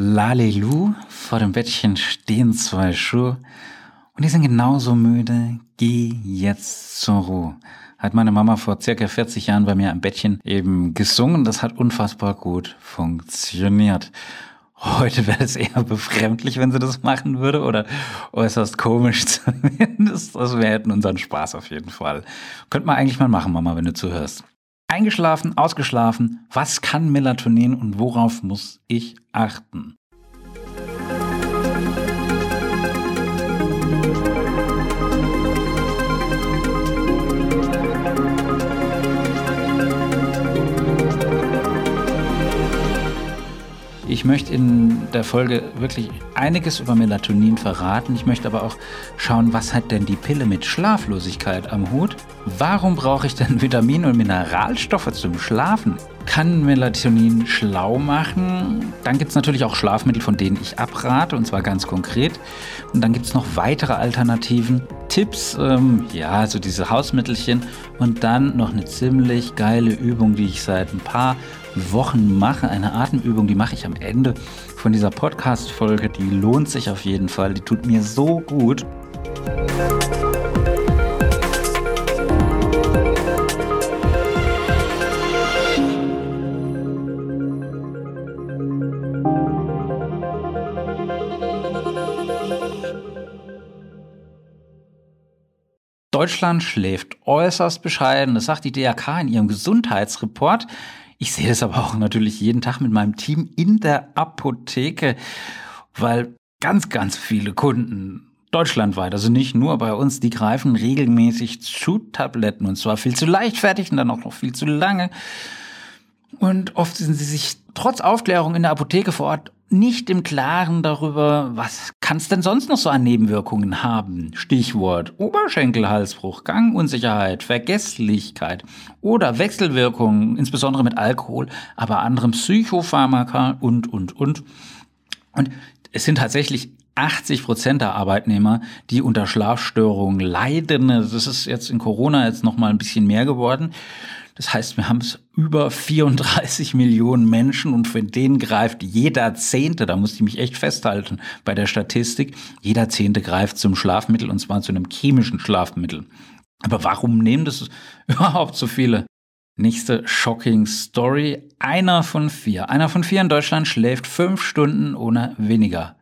Lalelu, vor dem Bettchen stehen zwei Schuhe und die sind genauso müde. Geh jetzt zur Ruhe. Hat meine Mama vor circa 40 Jahren bei mir am Bettchen eben gesungen. Das hat unfassbar gut funktioniert. Heute wäre es eher befremdlich, wenn sie das machen würde oder äußerst komisch zumindest. Also wir hätten unseren Spaß auf jeden Fall. Könnte man eigentlich mal machen, Mama, wenn du zuhörst. Eingeschlafen, ausgeschlafen, was kann Melatonin und worauf muss ich achten? Ich möchte in der Folge wirklich einiges über Melatonin verraten. Ich möchte aber auch schauen, was hat denn die Pille mit Schlaflosigkeit am Hut? Warum brauche ich denn Vitamine und Mineralstoffe zum Schlafen? Kann Melatonin schlau machen? Dann gibt es natürlich auch Schlafmittel, von denen ich abrate, und zwar ganz konkret. Und dann gibt es noch weitere Alternativen, Tipps, ähm, ja, so diese Hausmittelchen und dann noch eine ziemlich geile Übung, die ich seit ein paar Wochen mache. Eine Atemübung, die mache ich am Ende von dieser Podcast-Folge. Die lohnt sich auf jeden Fall. Die tut mir so gut. Deutschland schläft äußerst bescheiden. Das sagt die DRK in ihrem Gesundheitsreport. Ich sehe das aber auch natürlich jeden Tag mit meinem Team in der Apotheke, weil ganz, ganz viele Kunden deutschlandweit, also nicht nur bei uns, die greifen regelmäßig zu Tabletten und zwar viel zu leichtfertig und dann auch noch viel zu lange. Und oft sind sie sich trotz Aufklärung in der Apotheke vor Ort nicht im Klaren darüber, was kann es denn sonst noch so an Nebenwirkungen haben? Stichwort Oberschenkelhalsbruch, Gangunsicherheit, Vergesslichkeit oder Wechselwirkungen, insbesondere mit Alkohol, aber anderen Psychopharmaka und, und, und. Und es sind tatsächlich 80 Prozent der Arbeitnehmer, die unter Schlafstörungen leiden. Das ist jetzt in Corona jetzt noch mal ein bisschen mehr geworden. Das heißt, wir haben es über 34 Millionen Menschen und für den greift jeder Zehnte, da musste ich mich echt festhalten bei der Statistik, jeder Zehnte greift zum Schlafmittel und zwar zu einem chemischen Schlafmittel. Aber warum nehmen das überhaupt so viele? Nächste shocking Story. Einer von vier. Einer von vier in Deutschland schläft fünf Stunden oder weniger.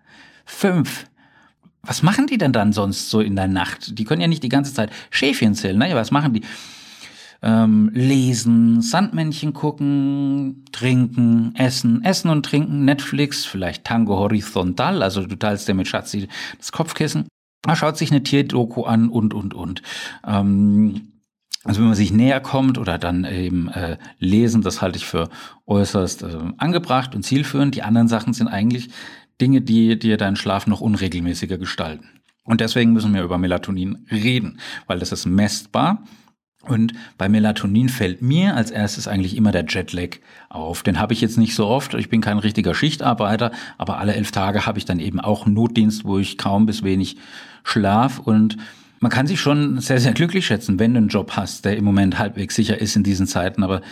Fünf. Was machen die denn dann sonst so in der Nacht? Die können ja nicht die ganze Zeit Schäfchen zählen. Naja, was machen die? Ähm, lesen, Sandmännchen gucken, trinken, essen, essen und trinken, Netflix, vielleicht Tango Horizontal, also du teilst dir mit Schatzi das Kopfkissen. Er schaut sich eine Tierdoku an und, und, und. Ähm, also wenn man sich näher kommt oder dann eben äh, lesen, das halte ich für äußerst äh, angebracht und zielführend. Die anderen Sachen sind eigentlich Dinge, die dir deinen Schlaf noch unregelmäßiger gestalten. Und deswegen müssen wir über Melatonin reden, weil das ist messbar. Und bei Melatonin fällt mir als erstes eigentlich immer der Jetlag auf. Den habe ich jetzt nicht so oft. Ich bin kein richtiger Schichtarbeiter, aber alle elf Tage habe ich dann eben auch Notdienst, wo ich kaum bis wenig schlaf. Und man kann sich schon sehr, sehr glücklich schätzen, wenn du einen Job hast, der im Moment halbwegs sicher ist in diesen Zeiten. Aber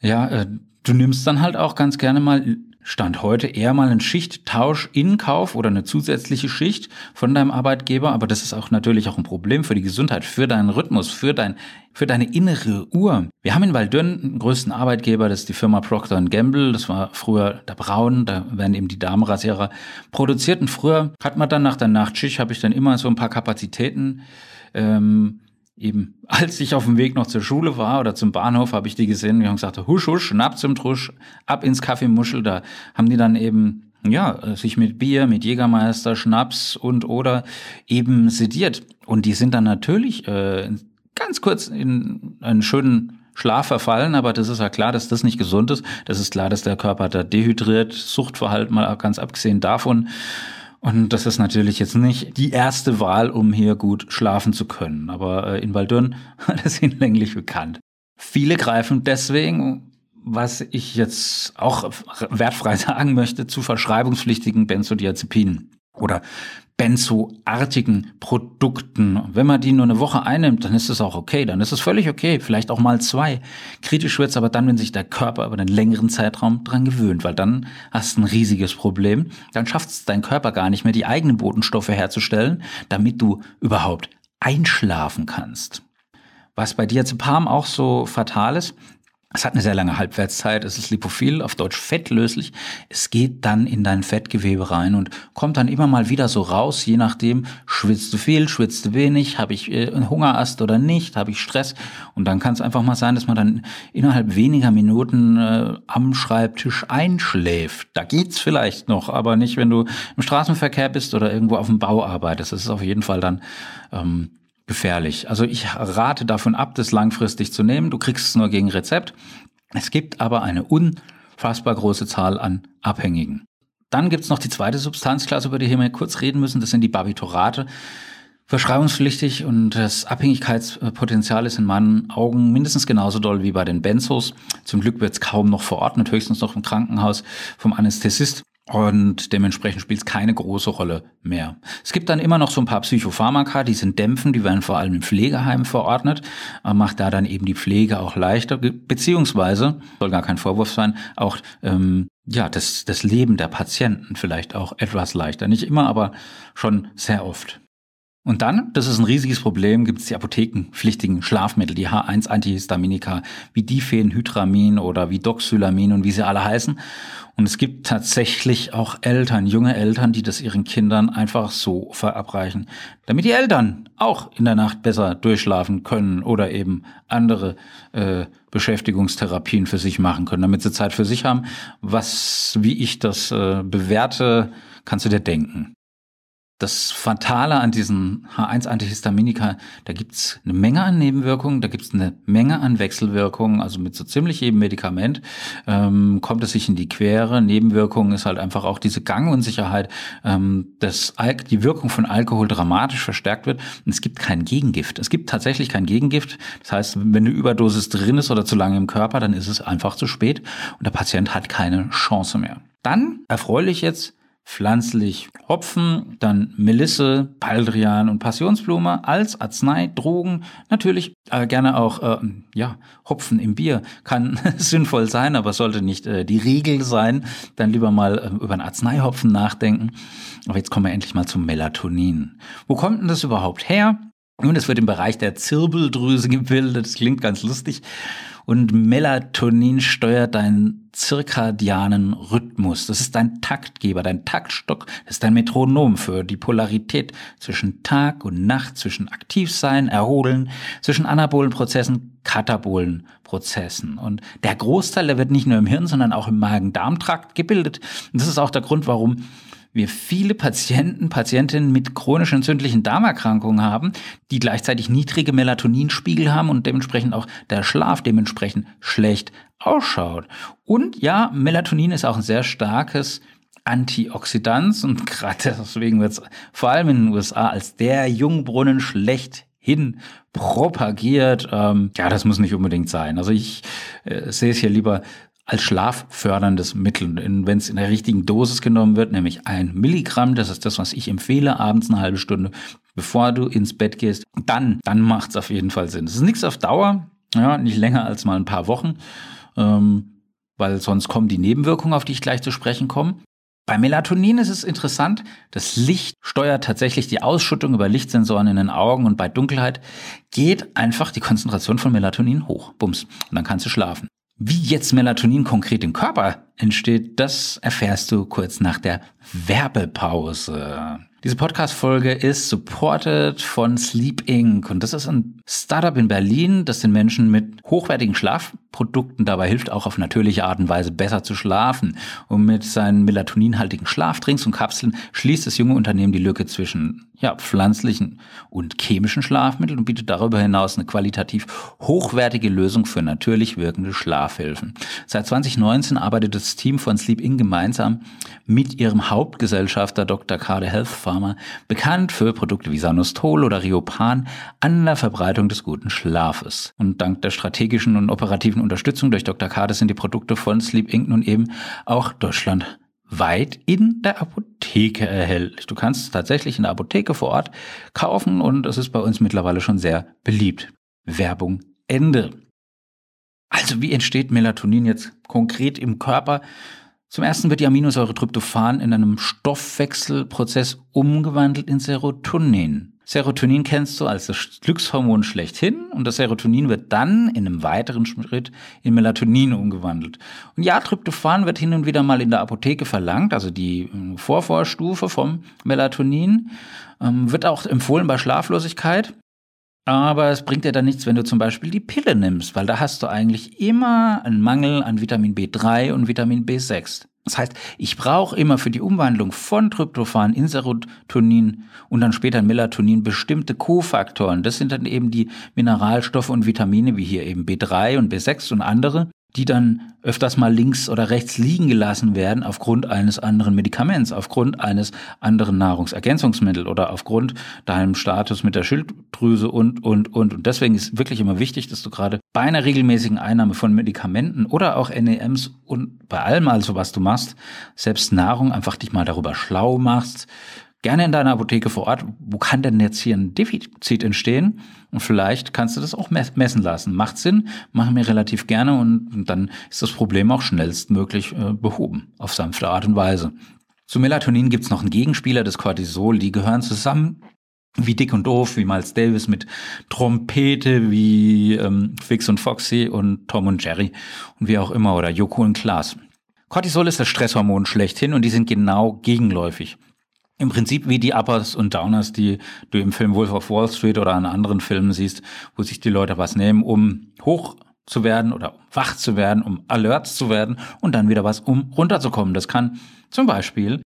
ja, äh, du nimmst dann halt auch ganz gerne mal Stand heute eher mal ein Schichttausch in Kauf oder eine zusätzliche Schicht von deinem Arbeitgeber, aber das ist auch natürlich auch ein Problem für die Gesundheit, für deinen Rhythmus, für dein, für deine innere Uhr. Wir haben in Waldürn den größten Arbeitgeber, das ist die Firma Procter Gamble, das war früher der Braun, da werden eben die Damenrasierer produziert. Und früher hat man dann nach der Nachtschicht, habe ich dann immer so ein paar Kapazitäten ähm, eben, als ich auf dem Weg noch zur Schule war oder zum Bahnhof, habe ich die gesehen und haben gesagt, husch, husch, schnapp zum Trusch, ab ins Kaffeemuschel. Da haben die dann eben, ja, sich mit Bier, mit Jägermeister, Schnaps und oder eben sediert. Und die sind dann natürlich äh, ganz kurz in einen schönen Schlaf verfallen, aber das ist ja klar, dass das nicht gesund ist. Das ist klar, dass der Körper da dehydriert, Suchtverhalten mal ganz abgesehen davon. Und das ist natürlich jetzt nicht die erste Wahl, um hier gut schlafen zu können. Aber äh, in Waldürn hat es hinlänglich bekannt. Viele greifen deswegen, was ich jetzt auch wertfrei sagen möchte, zu verschreibungspflichtigen Benzodiazepinen. oder benzoartigen Produkten. Wenn man die nur eine Woche einnimmt, dann ist es auch okay, dann ist es völlig okay, vielleicht auch mal zwei. Kritisch wird's aber dann, wenn sich der Körper über einen längeren Zeitraum dran gewöhnt, weil dann hast du ein riesiges Problem. Dann schafft es dein Körper gar nicht mehr, die eigenen Botenstoffe herzustellen, damit du überhaupt einschlafen kannst. Was bei Diazepam auch so fatal ist, es hat eine sehr lange Halbwertszeit, es ist lipophil, auf Deutsch fettlöslich. Es geht dann in dein Fettgewebe rein und kommt dann immer mal wieder so raus, je nachdem, schwitzt du viel, schwitzt du wenig, habe ich äh, einen Hungerast oder nicht, habe ich Stress. Und dann kann es einfach mal sein, dass man dann innerhalb weniger Minuten äh, am Schreibtisch einschläft. Da geht's vielleicht noch, aber nicht, wenn du im Straßenverkehr bist oder irgendwo auf dem Bau arbeitest. Das ist auf jeden Fall dann ähm, gefährlich. Also ich rate davon ab, das langfristig zu nehmen. Du kriegst es nur gegen Rezept. Es gibt aber eine unfassbar große Zahl an Abhängigen. Dann gibt's noch die zweite Substanzklasse, über die wir kurz reden müssen. Das sind die Barbiturate. Verschreibungspflichtig und das Abhängigkeitspotenzial ist in meinen Augen mindestens genauso doll wie bei den Benzos. Zum Glück wird's kaum noch verordnet, höchstens noch im Krankenhaus vom Anästhesist. Und dementsprechend spielt es keine große Rolle mehr. Es gibt dann immer noch so ein paar Psychopharmaka, die sind dämpfen, die werden vor allem im Pflegeheim verordnet, macht da dann eben die Pflege auch leichter, beziehungsweise, soll gar kein Vorwurf sein, auch ähm, ja, das, das Leben der Patienten vielleicht auch etwas leichter. Nicht immer, aber schon sehr oft. Und dann, das ist ein riesiges Problem, gibt es die apothekenpflichtigen Schlafmittel, die H1-Antihistaminika, wie Diphenhydramin oder wie Doxylamin und wie sie alle heißen. Und es gibt tatsächlich auch Eltern, junge Eltern, die das ihren Kindern einfach so verabreichen, damit die Eltern auch in der Nacht besser durchschlafen können oder eben andere äh, Beschäftigungstherapien für sich machen können, damit sie Zeit für sich haben. Was, wie ich das äh, bewerte, kannst du dir denken das Fatale an diesen H1-Antihistaminika, da gibt's eine Menge an Nebenwirkungen, da gibt's eine Menge an Wechselwirkungen, also mit so ziemlich jedem Medikament ähm, kommt es sich in die Quere. Nebenwirkungen ist halt einfach auch diese Gangunsicherheit, ähm, dass die Wirkung von Alkohol dramatisch verstärkt wird. Und es gibt kein Gegengift. Es gibt tatsächlich kein Gegengift. Das heißt, wenn eine Überdosis drin ist oder zu lange im Körper, dann ist es einfach zu spät und der Patient hat keine Chance mehr. Dann erfreulich jetzt pflanzlich Hopfen, dann Melisse, Baldrian und Passionsblume als Arznei, Drogen, natürlich äh, gerne auch äh, ja Hopfen im Bier kann sinnvoll sein, aber sollte nicht äh, die Regel sein. Dann lieber mal äh, über einen Arzneihopfen nachdenken. Aber jetzt kommen wir endlich mal zum Melatonin. Wo kommt denn das überhaupt her? Nun, es wird im Bereich der Zirbeldrüse gebildet. Das klingt ganz lustig und Melatonin steuert deinen zirkadianen Rhythmus. Das ist dein Taktgeber, dein Taktstock, das ist dein Metronom für die Polarität zwischen Tag und Nacht, zwischen Aktivsein, Erholen, zwischen anabolen Prozessen, katabolen Prozessen. Und der Großteil, der wird nicht nur im Hirn, sondern auch im Magen-Darm-Trakt gebildet. Und das ist auch der Grund, warum wir viele Patienten, Patientinnen mit chronisch entzündlichen Darmerkrankungen haben, die gleichzeitig niedrige Melatoninspiegel haben und dementsprechend auch der Schlaf dementsprechend schlecht ausschaut. Und ja, Melatonin ist auch ein sehr starkes Antioxidant und gerade deswegen wird es vor allem in den USA als der Jungbrunnen schlechthin propagiert. Ähm, ja, das muss nicht unbedingt sein. Also ich äh, sehe es hier lieber als schlafförderndes Mittel. Wenn es in der richtigen Dosis genommen wird, nämlich ein Milligramm, das ist das, was ich empfehle, abends eine halbe Stunde, bevor du ins Bett gehst, dann, dann macht es auf jeden Fall Sinn. Es ist nichts auf Dauer, ja, nicht länger als mal ein paar Wochen, ähm, weil sonst kommen die Nebenwirkungen, auf die ich gleich zu sprechen komme. Bei Melatonin ist es interessant, das Licht steuert tatsächlich die Ausschüttung über Lichtsensoren in den Augen und bei Dunkelheit geht einfach die Konzentration von Melatonin hoch. Bums. Und dann kannst du schlafen. Wie jetzt Melatonin konkret im Körper entsteht, das erfährst du kurz nach der Werbepause. Diese Podcast-Folge ist supported von Sleep Inc. Und das ist ein Startup in Berlin, das den Menschen mit hochwertigen Schlafprodukten dabei hilft, auch auf natürliche Art und Weise besser zu schlafen. Und mit seinen melatoninhaltigen Schlafdrinks und Kapseln schließt das junge Unternehmen die Lücke zwischen ja, pflanzlichen und chemischen Schlafmitteln und bietet darüber hinaus eine qualitativ hochwertige Lösung für natürlich wirkende Schlafhilfen. Seit 2019 arbeitet das Team von Sleep Inc. gemeinsam mit ihrem Hauptgesellschafter Dr. Kade Health Pharma, bekannt für Produkte wie Sanostol oder Riopan, an der Verbreitung des guten Schlafes. Und dank der strategischen und operativen Unterstützung durch Dr. Kade sind die Produkte von Sleep Inc. nun eben auch deutschlandweit in der Apotheke erhältlich. Du kannst es tatsächlich in der Apotheke vor Ort kaufen und es ist bei uns mittlerweile schon sehr beliebt. Werbung Ende. Also wie entsteht Melatonin jetzt konkret im Körper? Zum ersten wird die Aminosäure Tryptophan in einem Stoffwechselprozess umgewandelt in Serotonin. Serotonin kennst du als das Glückshormon schlechthin und das Serotonin wird dann in einem weiteren Schritt in Melatonin umgewandelt. Und ja, Tryptophan wird hin und wieder mal in der Apotheke verlangt, also die äh, Vorvorstufe vom Melatonin, ähm, wird auch empfohlen bei Schlaflosigkeit. Aber es bringt dir dann nichts, wenn du zum Beispiel die Pille nimmst, weil da hast du eigentlich immer einen Mangel an Vitamin B3 und Vitamin B6. Das heißt, ich brauche immer für die Umwandlung von Tryptophan in Serotonin und dann später in Melatonin bestimmte Kofaktoren. Das sind dann eben die Mineralstoffe und Vitamine, wie hier eben B3 und B6 und andere, die dann öfters mal links oder rechts liegen gelassen werden aufgrund eines anderen Medikaments, aufgrund eines anderen Nahrungsergänzungsmittels oder aufgrund deinem Status mit der Schilddrüse und, und, und. Und deswegen ist wirklich immer wichtig, dass du gerade bei einer regelmäßigen Einnahme von Medikamenten oder auch NEMs und bei allem also, was du machst, selbst Nahrung einfach dich mal darüber schlau machst, gerne in deiner Apotheke vor Ort, wo kann denn jetzt hier ein Defizit entstehen? Und vielleicht kannst du das auch messen lassen. Macht Sinn, machen wir relativ gerne und dann ist das Problem auch schnellstmöglich äh, behoben, auf sanfte Art und Weise. Zu Melatonin gibt's noch einen Gegenspieler, das Cortisol, die gehören zusammen wie Dick und Doof, wie Miles Davis mit Trompete, wie ähm, Fix und Foxy und Tom und Jerry und wie auch immer oder Joko und Klaas. Cortisol ist das Stresshormon schlechthin und die sind genau gegenläufig im Prinzip wie die Uppers und Downers, die du im Film Wolf of Wall Street oder an anderen Filmen siehst, wo sich die Leute was nehmen, um hoch zu werden oder wach zu werden, um alert zu werden und dann wieder was, um runterzukommen. Das kann zum Beispiel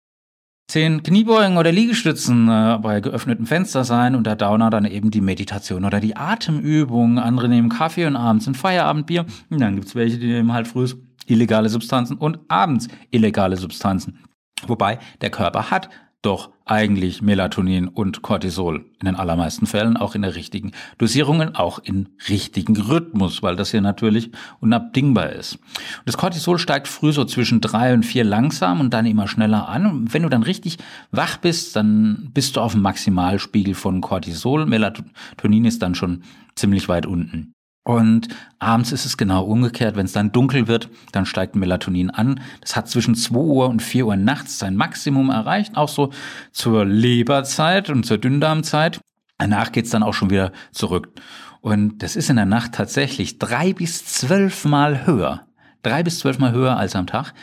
zehn Kniebeugen oder Liegestützen äh, bei geöffnetem Fenster sein und der Downer dann eben die Meditation oder die Atemübung. Andere nehmen Kaffee und abends ein Feierabendbier. Und dann gibt's welche, die nehmen halt früh illegale Substanzen und abends illegale Substanzen. Wobei der Körper hat doch eigentlich Melatonin und Cortisol in den allermeisten Fällen auch in der richtigen Dosierungen, auch in richtigen Rhythmus, weil das hier natürlich unabdingbar ist. Das Cortisol steigt früh so zwischen drei und vier langsam und dann immer schneller an. Und wenn du dann richtig wach bist, dann bist du auf dem Maximalspiegel von Cortisol. Melatonin ist dann schon ziemlich weit unten. Und abends ist es genau umgekehrt. Wenn es dann dunkel wird, dann steigt Melatonin an. Das hat zwischen 2 Uhr und 4 Uhr nachts sein Maximum erreicht, auch so zur Leberzeit und zur Dünndarmzeit. Danach geht's dann auch schon wieder zurück. Und das ist in der Nacht tatsächlich drei bis zwölf Mal höher. Drei bis zwölf Mal höher als am Tag,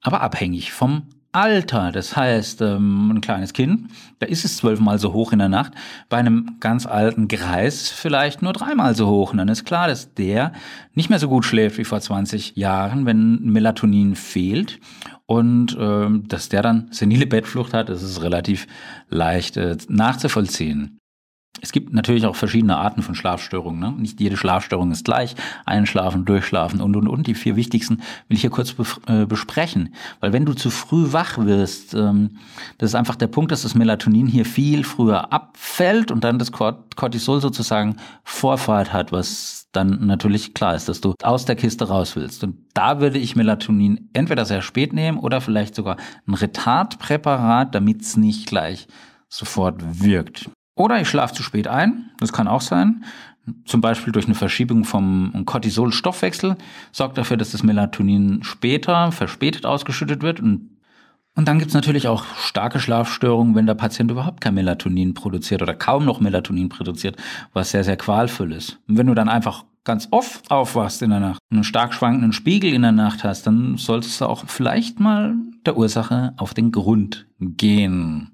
aber abhängig vom Alter, das heißt, ähm, ein kleines Kind, da ist es zwölfmal so hoch in der Nacht, bei einem ganz alten Greis vielleicht nur dreimal so hoch. Und dann ist klar, dass der nicht mehr so gut schläft wie vor 20 Jahren, wenn Melatonin fehlt. Und ähm, dass der dann senile Bettflucht hat, das ist relativ leicht äh, nachzuvollziehen. Es gibt natürlich auch verschiedene Arten von Schlafstörungen. Ne? Nicht jede Schlafstörung ist gleich. Einschlafen, durchschlafen und, und, und. Die vier wichtigsten will ich hier kurz äh, besprechen. Weil wenn du zu früh wach wirst, ähm, das ist einfach der Punkt, dass das Melatonin hier viel früher abfällt und dann das Cortisol sozusagen Vorfahrt hat, was dann natürlich klar ist, dass du aus der Kiste raus willst. Und da würde ich Melatonin entweder sehr spät nehmen oder vielleicht sogar ein Retardpräparat, damit es nicht gleich sofort wirkt. Oder ich schlafe zu spät ein, das kann auch sein. Zum Beispiel durch eine Verschiebung vom Cortisol-Stoffwechsel sorgt dafür, dass das Melatonin später, verspätet ausgeschüttet wird. Und, und dann gibt's natürlich auch starke Schlafstörungen, wenn der Patient überhaupt kein Melatonin produziert oder kaum noch Melatonin produziert, was sehr, sehr qualvoll ist. Und wenn du dann einfach ganz oft aufwachst in der Nacht, einen stark schwankenden Spiegel in der Nacht hast, dann solltest du auch vielleicht mal der Ursache auf den Grund gehen.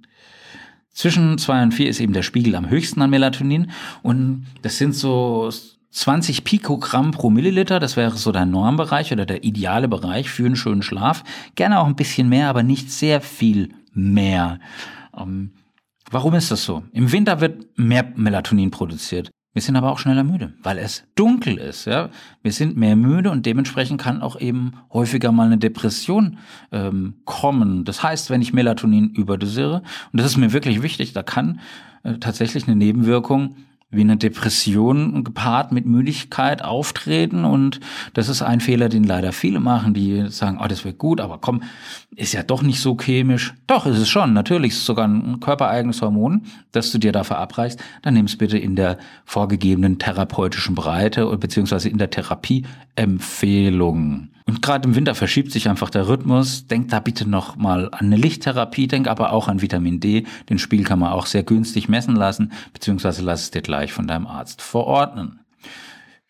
Zwischen zwei und vier ist eben der Spiegel am höchsten an Melatonin und das sind so 20 Pikogramm pro Milliliter, das wäre so der Normbereich oder der ideale Bereich für einen schönen Schlaf. Gerne auch ein bisschen mehr, aber nicht sehr viel mehr. Ähm, warum ist das so? Im Winter wird mehr Melatonin produziert. Wir sind aber auch schneller müde, weil es dunkel ist. Ja? Wir sind mehr müde und dementsprechend kann auch eben häufiger mal eine Depression ähm, kommen. Das heißt, wenn ich Melatonin überdosiere, und das ist mir wirklich wichtig, da kann äh, tatsächlich eine Nebenwirkung wie eine Depression gepaart mit Müdigkeit auftreten. Und das ist ein Fehler, den leider viele machen, die sagen, oh, das wird gut, aber komm, ist ja doch nicht so chemisch. Doch, ist es schon. Natürlich ist es sogar ein körpereigenes Hormon, das du dir da verabreichst. Dann nimm es bitte in der vorgegebenen therapeutischen Breite beziehungsweise in der Therapieempfehlung. Und gerade im Winter verschiebt sich einfach der Rhythmus. Denk da bitte noch mal an eine Lichttherapie, denk aber auch an Vitamin D. Den Spiegel kann man auch sehr günstig messen lassen, beziehungsweise lass es dir gleich von deinem Arzt verordnen.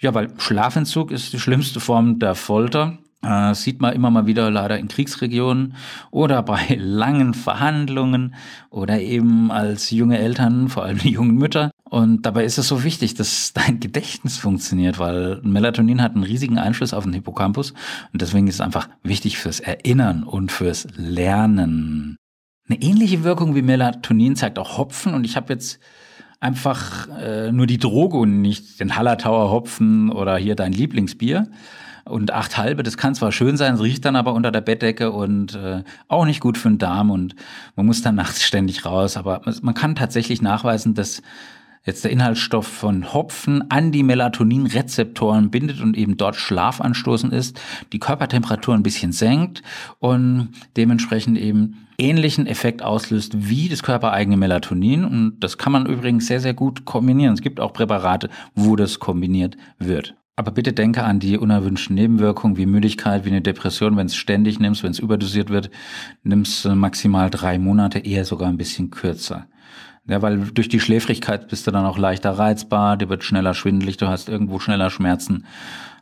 Ja, weil Schlafentzug ist die schlimmste Form der Folter. Äh, sieht man immer mal wieder leider in Kriegsregionen oder bei langen Verhandlungen oder eben als junge Eltern, vor allem die jungen Mütter. Und dabei ist es so wichtig, dass dein Gedächtnis funktioniert, weil Melatonin hat einen riesigen Einfluss auf den Hippocampus und deswegen ist es einfach wichtig fürs Erinnern und fürs Lernen. Eine ähnliche Wirkung wie Melatonin zeigt auch Hopfen und ich habe jetzt einfach äh, nur die Droge und nicht den Hallertauer Hopfen oder hier dein Lieblingsbier und acht halbe, das kann zwar schön sein, riecht dann aber unter der Bettdecke und äh, auch nicht gut für den Darm und man muss dann nachts ständig raus. Aber man kann tatsächlich nachweisen, dass jetzt der Inhaltsstoff von Hopfen an die Melatoninrezeptoren bindet und eben dort Schlafanstoßen ist, die Körpertemperatur ein bisschen senkt und dementsprechend eben ähnlichen Effekt auslöst wie das körpereigene Melatonin. Und das kann man übrigens sehr, sehr gut kombinieren. Es gibt auch Präparate, wo das kombiniert wird. Aber bitte denke an die unerwünschten Nebenwirkungen wie Müdigkeit, wie eine Depression. Wenn es ständig nimmst, wenn es überdosiert wird, nimmst du maximal drei Monate, eher sogar ein bisschen kürzer. Ja, weil durch die Schläfrigkeit bist du dann auch leichter reizbar, dir wird schneller schwindelig, du hast irgendwo schneller Schmerzen,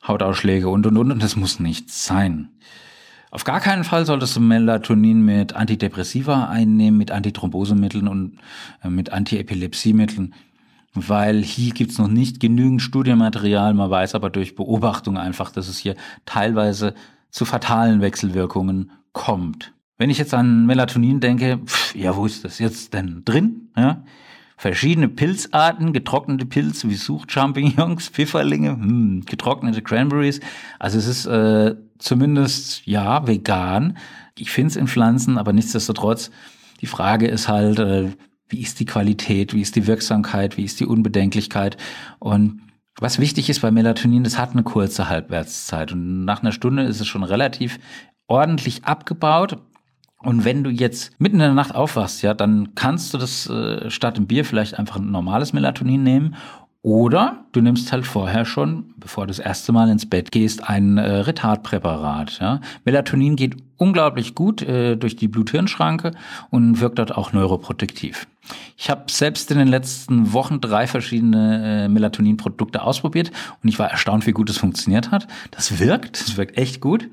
Hautausschläge und und und und das muss nicht sein. Auf gar keinen Fall solltest du Melatonin mit Antidepressiva einnehmen, mit Antithrombosemitteln und äh, mit Antiepilepsiemitteln weil hier gibt's noch nicht genügend Studienmaterial. Man weiß aber durch Beobachtung einfach, dass es hier teilweise zu fatalen Wechselwirkungen kommt. Wenn ich jetzt an Melatonin denke, pff, ja, wo ist das jetzt denn drin? Ja? Verschiedene Pilzarten, getrocknete Pilze wie Suchchampignons, Pfifferlinge, hm, getrocknete Cranberries. Also es ist äh, zumindest, ja, vegan. Ich finde es in Pflanzen, aber nichtsdestotrotz, die Frage ist halt, äh, wie ist die Qualität, wie ist die Wirksamkeit, wie ist die Unbedenklichkeit. Und was wichtig ist bei Melatonin, das hat eine kurze Halbwertszeit. Und nach einer Stunde ist es schon relativ ordentlich abgebaut. Und wenn du jetzt mitten in der Nacht aufwachst, ja, dann kannst du das äh, statt dem Bier vielleicht einfach ein normales Melatonin nehmen oder du nimmst halt vorher schon, bevor du das erste Mal ins Bett gehst, ein äh, Retardpräparat. Ja? Melatonin geht unglaublich gut äh, durch die Blut-Hirn-Schranke und wirkt dort auch neuroprotektiv. Ich habe selbst in den letzten Wochen drei verschiedene äh, Melatonin-Produkte ausprobiert und ich war erstaunt, wie gut es funktioniert hat. Das wirkt, das wirkt echt gut.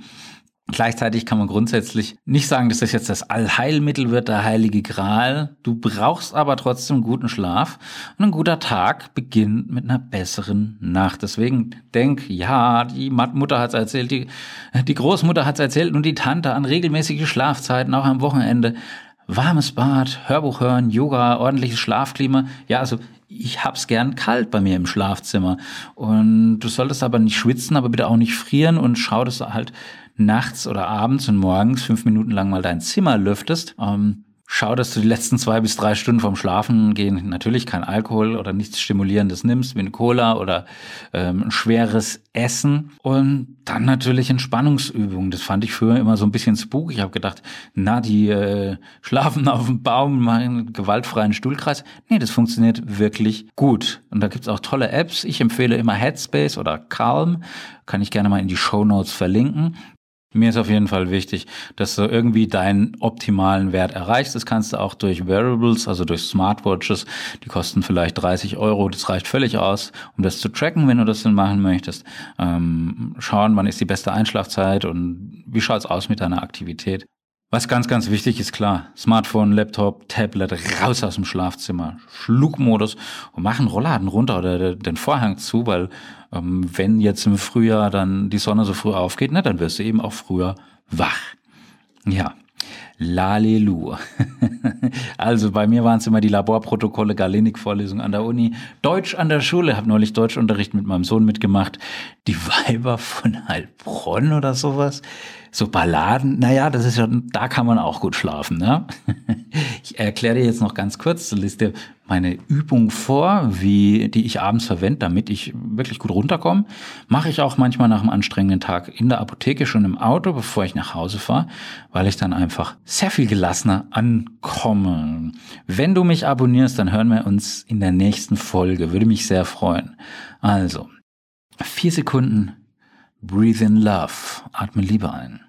Gleichzeitig kann man grundsätzlich nicht sagen, dass das jetzt das Allheilmittel wird, der heilige Gral. Du brauchst aber trotzdem guten Schlaf. Und ein guter Tag beginnt mit einer besseren Nacht. Deswegen denk, ja, die Mutter hat's erzählt, die, die Großmutter hat's erzählt und die Tante an regelmäßige Schlafzeiten, auch am Wochenende. Warmes Bad, Hörbuch hören, Yoga, ordentliches Schlafklima. Ja, also ich hab's gern kalt bei mir im Schlafzimmer. Und du solltest aber nicht schwitzen, aber bitte auch nicht frieren und schau, dass du halt nachts oder abends und morgens fünf Minuten lang mal dein Zimmer lüftest. Ähm, schau, dass du die letzten zwei bis drei Stunden vorm Schlafen gehen natürlich kein Alkohol oder nichts Stimulierendes nimmst, wie eine Cola oder ähm, ein schweres Essen. Und dann natürlich Entspannungsübungen. Das fand ich früher immer so ein bisschen spooky. Ich habe gedacht, na, die äh, schlafen auf dem Baum, machen einen gewaltfreien Stuhlkreis. Nee, das funktioniert wirklich gut. Und da gibt's auch tolle Apps. Ich empfehle immer Headspace oder Calm. Kann ich gerne mal in die Show Notes verlinken. Mir ist auf jeden Fall wichtig, dass du irgendwie deinen optimalen Wert erreichst. Das kannst du auch durch Wearables, also durch Smartwatches. Die kosten vielleicht 30 Euro. Das reicht völlig aus, um das zu tracken, wenn du das dann machen möchtest. Ähm, schauen, wann ist die beste Einschlafzeit und wie schaut's aus mit deiner Aktivität. Was ganz, ganz wichtig ist, klar, Smartphone, Laptop, Tablet, raus aus dem Schlafzimmer, Flugmodus und machen Rollladen runter oder den Vorhang zu, weil ähm, wenn jetzt im Frühjahr dann die Sonne so früh aufgeht, ne, dann wirst du eben auch früher wach. Ja, Lalelu. also bei mir waren es immer die Laborprotokolle, Galenik-Vorlesung an der Uni, Deutsch an der Schule, habe neulich Deutschunterricht mit meinem Sohn mitgemacht, die Weiber von Heilbronn oder sowas so Balladen, naja, das ist schon, da kann man auch gut schlafen. Ne? Ich erkläre dir jetzt noch ganz kurz, liest dir eine Übung vor, wie die ich abends verwende, damit ich wirklich gut runterkomme. Mache ich auch manchmal nach einem anstrengenden Tag in der Apotheke schon im Auto, bevor ich nach Hause fahre, weil ich dann einfach sehr viel gelassener ankomme. Wenn du mich abonnierst, dann hören wir uns in der nächsten Folge. Würde mich sehr freuen. Also, vier Sekunden Breathe in Love. Atme Liebe ein.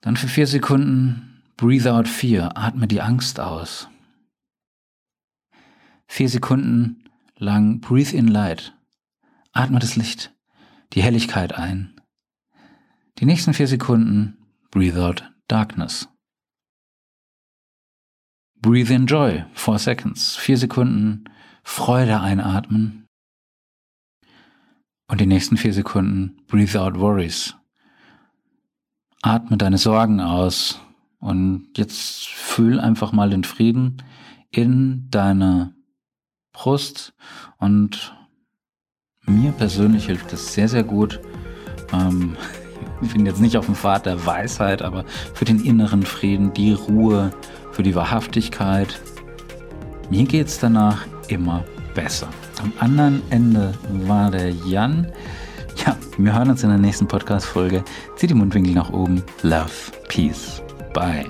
Dann für vier Sekunden Breathe out Fear. Atme die Angst aus. Vier Sekunden lang Breathe in Light. Atme das Licht, die Helligkeit ein. Die nächsten vier Sekunden Breathe out Darkness. Breathe in Joy. Four seconds. Vier Sekunden Freude einatmen. Und die nächsten vier Sekunden Breathe out Worries. Atme deine Sorgen aus und jetzt fühl einfach mal den Frieden in deiner Brust und mir persönlich hilft das sehr, sehr gut. Ähm, ich bin jetzt nicht auf dem Pfad der Weisheit, aber für den inneren Frieden, die Ruhe, für die Wahrhaftigkeit. Mir geht es danach immer besser. Am anderen Ende war der Jan. Ja, wir hören uns in der nächsten Podcast-Folge. Zieh die Mundwinkel nach oben. Love, Peace, Bye.